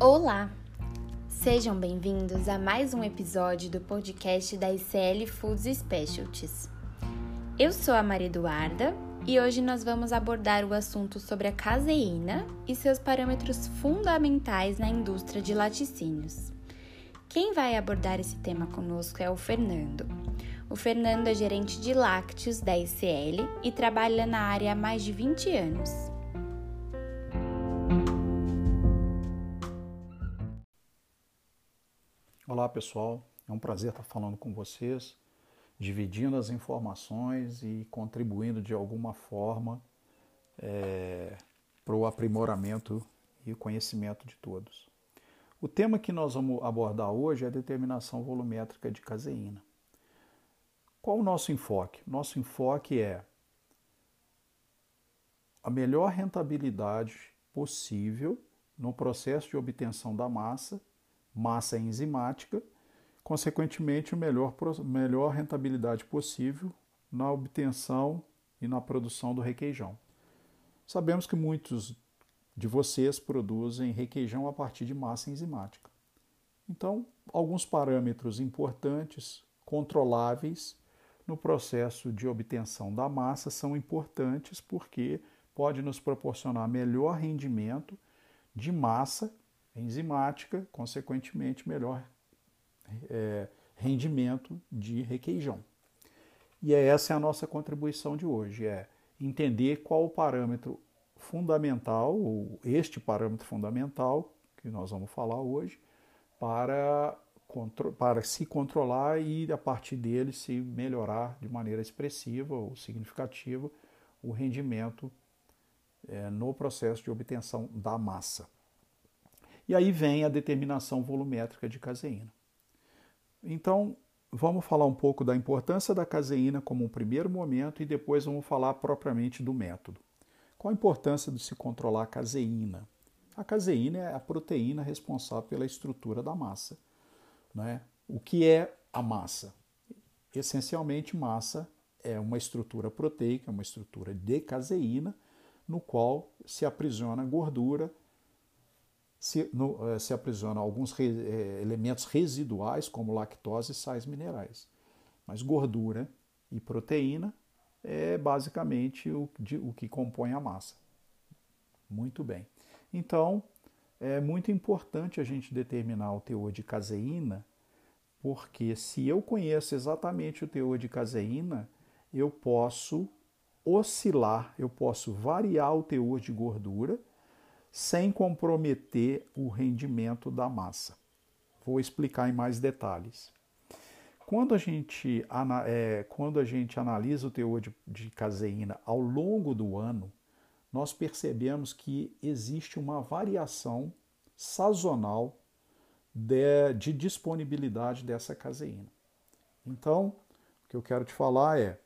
Olá! Sejam bem-vindos a mais um episódio do podcast da ICL Foods Specialties. Eu sou a Maria Eduarda e hoje nós vamos abordar o assunto sobre a caseína e seus parâmetros fundamentais na indústria de laticínios. Quem vai abordar esse tema conosco é o Fernando. O Fernando é gerente de lácteos da ICL e trabalha na área há mais de 20 anos. Olá pessoal, é um prazer estar falando com vocês, dividindo as informações e contribuindo de alguma forma é, para o aprimoramento e conhecimento de todos. O tema que nós vamos abordar hoje é a determinação volumétrica de caseína. Qual o nosso enfoque? Nosso enfoque é a melhor rentabilidade possível no processo de obtenção da massa, massa enzimática, consequentemente, melhor, melhor rentabilidade possível na obtenção e na produção do requeijão. Sabemos que muitos de vocês produzem requeijão a partir de massa enzimática. Então, alguns parâmetros importantes, controláveis no processo de obtenção da massa são importantes porque pode nos proporcionar melhor rendimento de massa enzimática, consequentemente melhor é, rendimento de requeijão. E essa é a nossa contribuição de hoje, é entender qual o parâmetro fundamental, ou este parâmetro fundamental que nós vamos falar hoje, para, para se controlar e a partir dele se melhorar de maneira expressiva ou significativa o rendimento é, no processo de obtenção da massa. E aí vem a determinação volumétrica de caseína. Então, vamos falar um pouco da importância da caseína como um primeiro momento e depois vamos falar propriamente do método. Qual a importância de se controlar a caseína? A caseína é a proteína responsável pela estrutura da massa. Né? O que é a massa? Essencialmente, massa é uma estrutura proteica, uma estrutura de caseína, no qual se aprisiona gordura, se, no, eh, se aprisiona alguns re, eh, elementos residuais, como lactose e sais minerais. Mas gordura e proteína é basicamente o, de, o que compõe a massa. Muito bem. Então, é muito importante a gente determinar o teor de caseína, porque se eu conheço exatamente o teor de caseína, eu posso oscilar, eu posso variar o teor de gordura sem comprometer o rendimento da massa. Vou explicar em mais detalhes. Quando a gente, é, quando a gente analisa o teor de, de caseína ao longo do ano, nós percebemos que existe uma variação sazonal de, de, disponibilidade dessa caseína. Então, o que eu quero te falar é,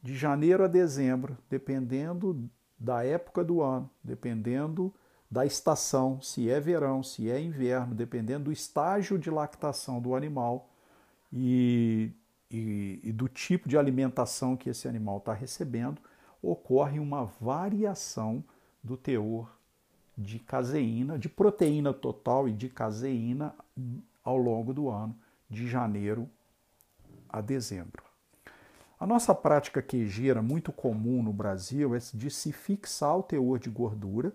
de janeiro a dezembro, dependendo da época do ano, dependendo da estação, se é verão, se é inverno, dependendo do estágio de lactação do animal, e, e, e do tipo de alimentação que esse animal está recebendo, ocorre uma variação do teor de caseína, de proteína total e de caseína ao longo do ano, de janeiro a dezembro. A nossa prática queijeira muito comum no Brasil é de se fixar o teor de gordura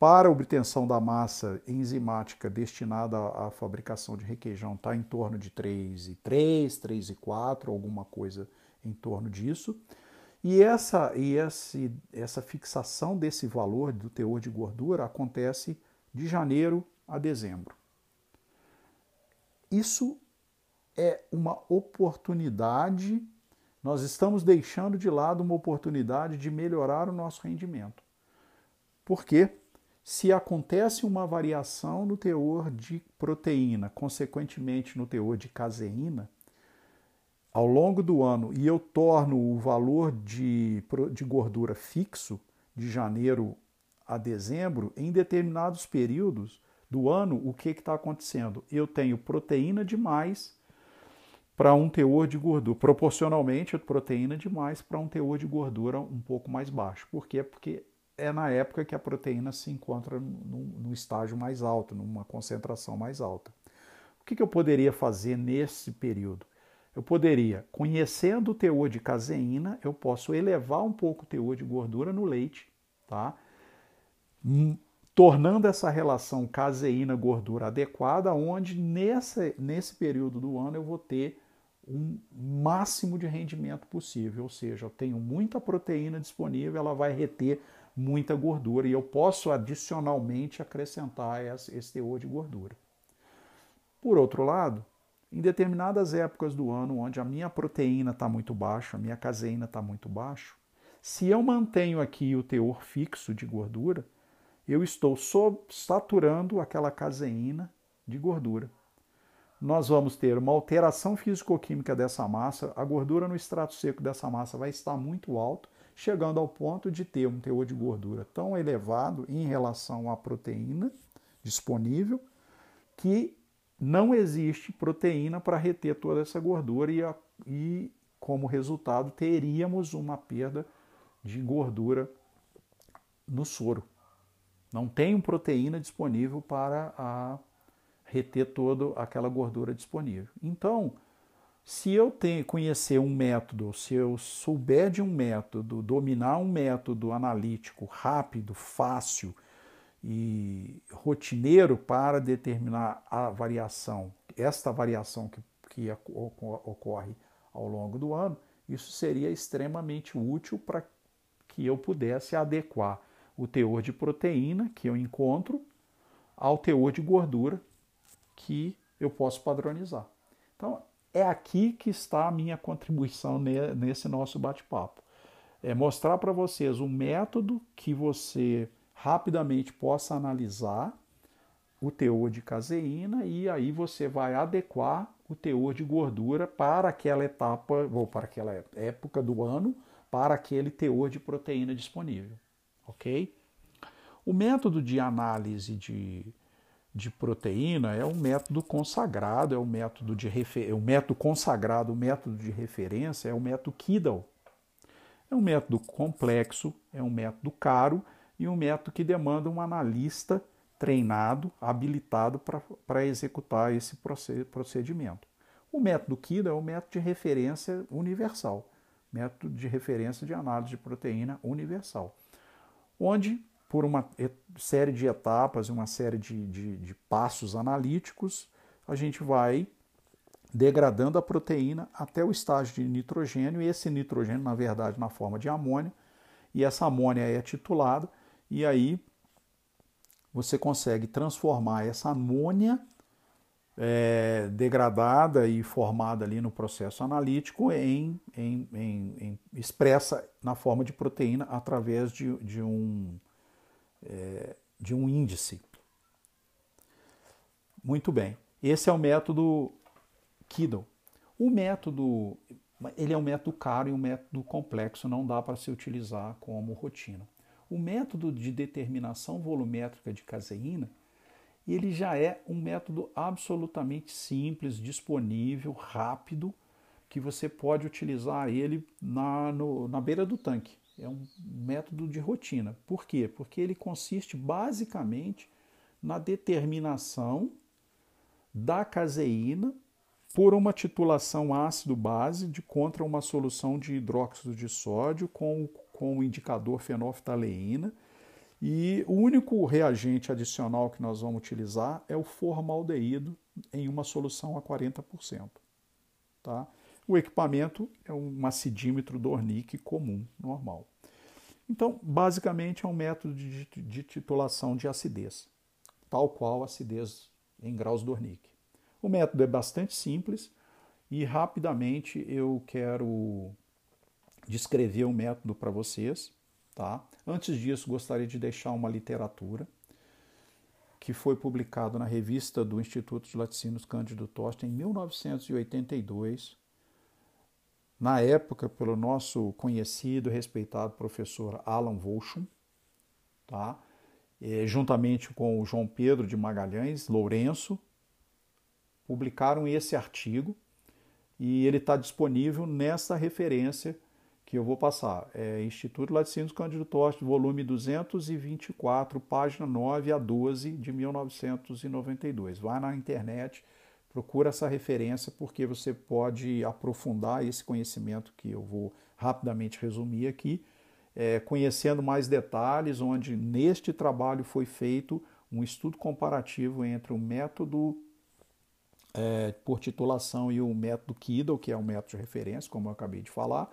para a obtenção da massa enzimática destinada à fabricação de requeijão está em torno de 3,3, 3,4, alguma coisa em torno disso. E essa, e esse, essa fixação desse valor do teor de gordura acontece de janeiro a dezembro. Isso é uma oportunidade, nós estamos deixando de lado uma oportunidade de melhorar o nosso rendimento. Por quê? Se acontece uma variação no teor de proteína, consequentemente no teor de caseína, ao longo do ano e eu torno o valor de, de gordura fixo de janeiro a dezembro, em determinados períodos do ano, o que está acontecendo? Eu tenho proteína demais para um teor de gordura, proporcionalmente proteína demais para um teor de gordura um pouco mais baixo. Por quê? Porque é na época que a proteína se encontra no estágio mais alto, numa concentração mais alta. O que, que eu poderia fazer nesse período? Eu poderia, conhecendo o teor de caseína, eu posso elevar um pouco o teor de gordura no leite, tá? Hum, tornando essa relação caseína-gordura adequada, onde nessa, nesse período do ano eu vou ter um máximo de rendimento possível, ou seja, eu tenho muita proteína disponível, ela vai reter muita gordura e eu posso adicionalmente acrescentar esse teor de gordura. Por outro lado, em determinadas épocas do ano onde a minha proteína está muito baixa, a minha caseína está muito baixa, se eu mantenho aqui o teor fixo de gordura, eu estou saturando aquela caseína de gordura. Nós vamos ter uma alteração físico-química dessa massa, a gordura no extrato seco dessa massa vai estar muito alto, chegando ao ponto de ter um teor de gordura tão elevado em relação à proteína disponível que não existe proteína para reter toda essa gordura e, e, como resultado, teríamos uma perda de gordura no soro. Não tem proteína disponível para a, reter toda aquela gordura disponível. Então, se eu conhecer um método, se eu souber de um método, dominar um método analítico rápido, fácil e rotineiro para determinar a variação, esta variação que, que ocorre ao longo do ano, isso seria extremamente útil para que eu pudesse adequar o teor de proteína que eu encontro ao teor de gordura que eu posso padronizar. Então, é aqui que está a minha contribuição nesse nosso bate-papo. É mostrar para vocês um método que você rapidamente possa analisar o teor de caseína e aí você vai adequar o teor de gordura para aquela etapa ou para aquela época do ano, para aquele teor de proteína disponível, ok? O método de análise de de proteína é um método consagrado, é um método de refer... é um método consagrado, o método de referência é o método Kidal. É um método complexo, é um método caro e um método que demanda um analista treinado, habilitado para executar esse procedimento. O método Kidal é o método de referência universal, método de referência de análise de proteína universal, onde por uma série de etapas, uma série de, de, de passos analíticos, a gente vai degradando a proteína até o estágio de nitrogênio, e esse nitrogênio, na verdade, na forma de amônia, e essa amônia é titulada, e aí você consegue transformar essa amônia é, degradada e formada ali no processo analítico em, em, em, em, expressa na forma de proteína através de, de um é, de um índice. Muito bem. Esse é o método Kiddle. O método, ele é um método caro e um método complexo, não dá para se utilizar como rotina. O método de determinação volumétrica de caseína, ele já é um método absolutamente simples, disponível, rápido, que você pode utilizar ele na, no, na beira do tanque é um método de rotina. Por quê? Porque ele consiste basicamente na determinação da caseína por uma titulação ácido-base de contra uma solução de hidróxido de sódio com, com o indicador fenolftaleína. E o único reagente adicional que nós vamos utilizar é o formaldeído em uma solução a 40%. Tá? O equipamento é um acidímetro Dornick comum, normal. Então, basicamente, é um método de, de titulação de acidez, tal qual acidez em graus Dornick. O método é bastante simples e rapidamente eu quero descrever o método para vocês. Tá? Antes disso, gostaria de deixar uma literatura que foi publicada na revista do Instituto de Laticínios Cândido Tosta em 1982 na época pelo nosso conhecido respeitado professor Alan Volchum, tá? E, juntamente com o João Pedro de Magalhães, Lourenço, publicaram esse artigo e ele está disponível nessa referência que eu vou passar. É Instituto Laticínios Cândido Toste, volume 224, página 9 a 12 de 1992. Vai na internet, procura essa referência, porque você pode aprofundar esse conhecimento que eu vou rapidamente resumir aqui, é, conhecendo mais detalhes, onde neste trabalho foi feito um estudo comparativo entre o método é, por titulação e o método Kiddle, que é o método de referência, como eu acabei de falar,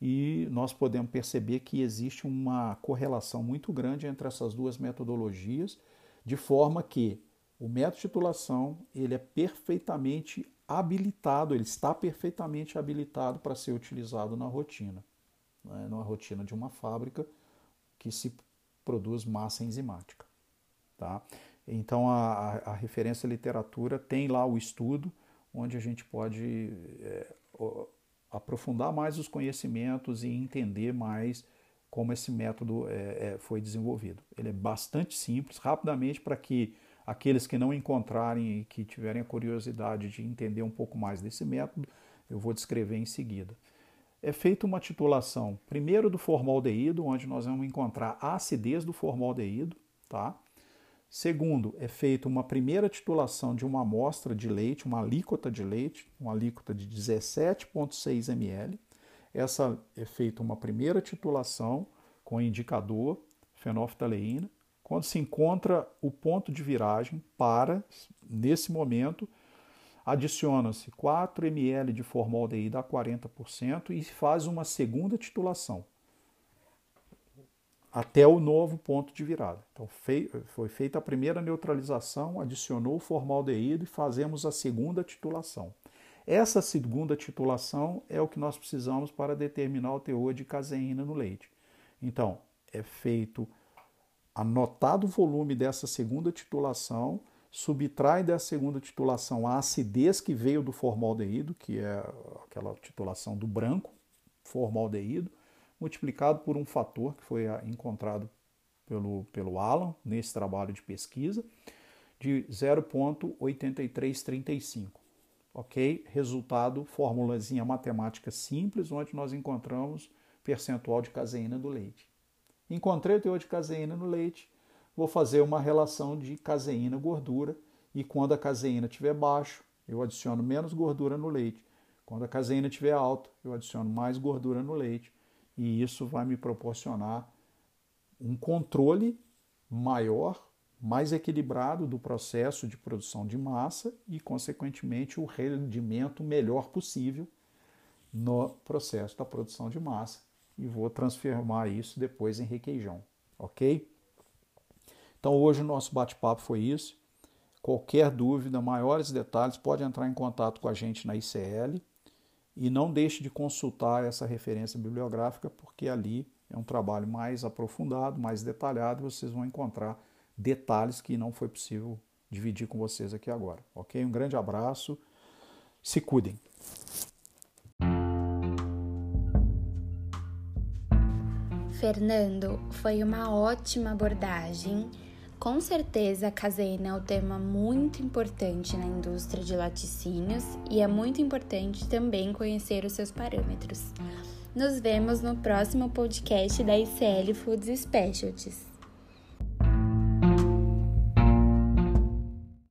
e nós podemos perceber que existe uma correlação muito grande entre essas duas metodologias, de forma que o método de titulação ele é perfeitamente habilitado, ele está perfeitamente habilitado para ser utilizado na rotina, né, na rotina de uma fábrica que se produz massa enzimática. Tá? Então a, a, referência à literatura tem lá o estudo onde a gente pode é, aprofundar mais os conhecimentos e entender mais como esse método é, é, foi desenvolvido. Ele é bastante simples, rapidamente, para que aqueles que não encontrarem e que tiverem a curiosidade de entender um pouco mais desse método, eu vou descrever em seguida. É feita uma titulação, primeiro do formaldeído, onde nós vamos encontrar a acidez do formaldeído, tá? Segundo, é feita uma primeira titulação de uma amostra de leite, uma alíquota de leite, uma alíquota de 17,6 ml. Essa é feita uma primeira titulação com indicador fenolftaleína. Quando se encontra o ponto de viragem, para, nesse momento, adiciona-se 4 ml de formaldeído a 40% e faz uma segunda titulação até o novo ponto de virada. Então foi feita a primeira neutralização, adicionou o formaldeído e fazemos a segunda titulação. Essa segunda titulação é o que nós precisamos para determinar o teor de caseína no leite. Então, é feito anotado o volume dessa segunda titulação, subtrai da segunda titulação a acidez que veio do formaldeído, que é aquela titulação do branco, formaldeído, multiplicado por um fator que foi encontrado pelo, pelo Alan nesse trabalho de pesquisa, de 0,8335. Ok? Resultado, formulazinha matemática simples, onde nós encontramos percentual de caseína do leite. Encontrei o teor de caseína no leite, vou fazer uma relação de caseína-gordura e quando a caseína estiver baixo, eu adiciono menos gordura no leite. Quando a caseína estiver alta, eu adiciono mais gordura no leite e isso vai me proporcionar um controle maior, mais equilibrado do processo de produção de massa e, consequentemente, o rendimento melhor possível no processo da produção de massa. E vou transformar isso depois em requeijão, ok? Então, hoje o nosso bate-papo foi isso. Qualquer dúvida, maiores detalhes, pode entrar em contato com a gente na ICL e não deixe de consultar essa referência bibliográfica, porque ali é um trabalho mais aprofundado, mais detalhado, vocês vão encontrar detalhes que não foi possível dividir com vocês aqui agora. Ok? Um grande abraço, se cuidem. Fernando, foi uma ótima abordagem com certeza, a caseína é um tema muito importante na indústria de laticínios e é muito importante também conhecer os seus parâmetros. Nos vemos no próximo podcast da ICL Foods Specialties.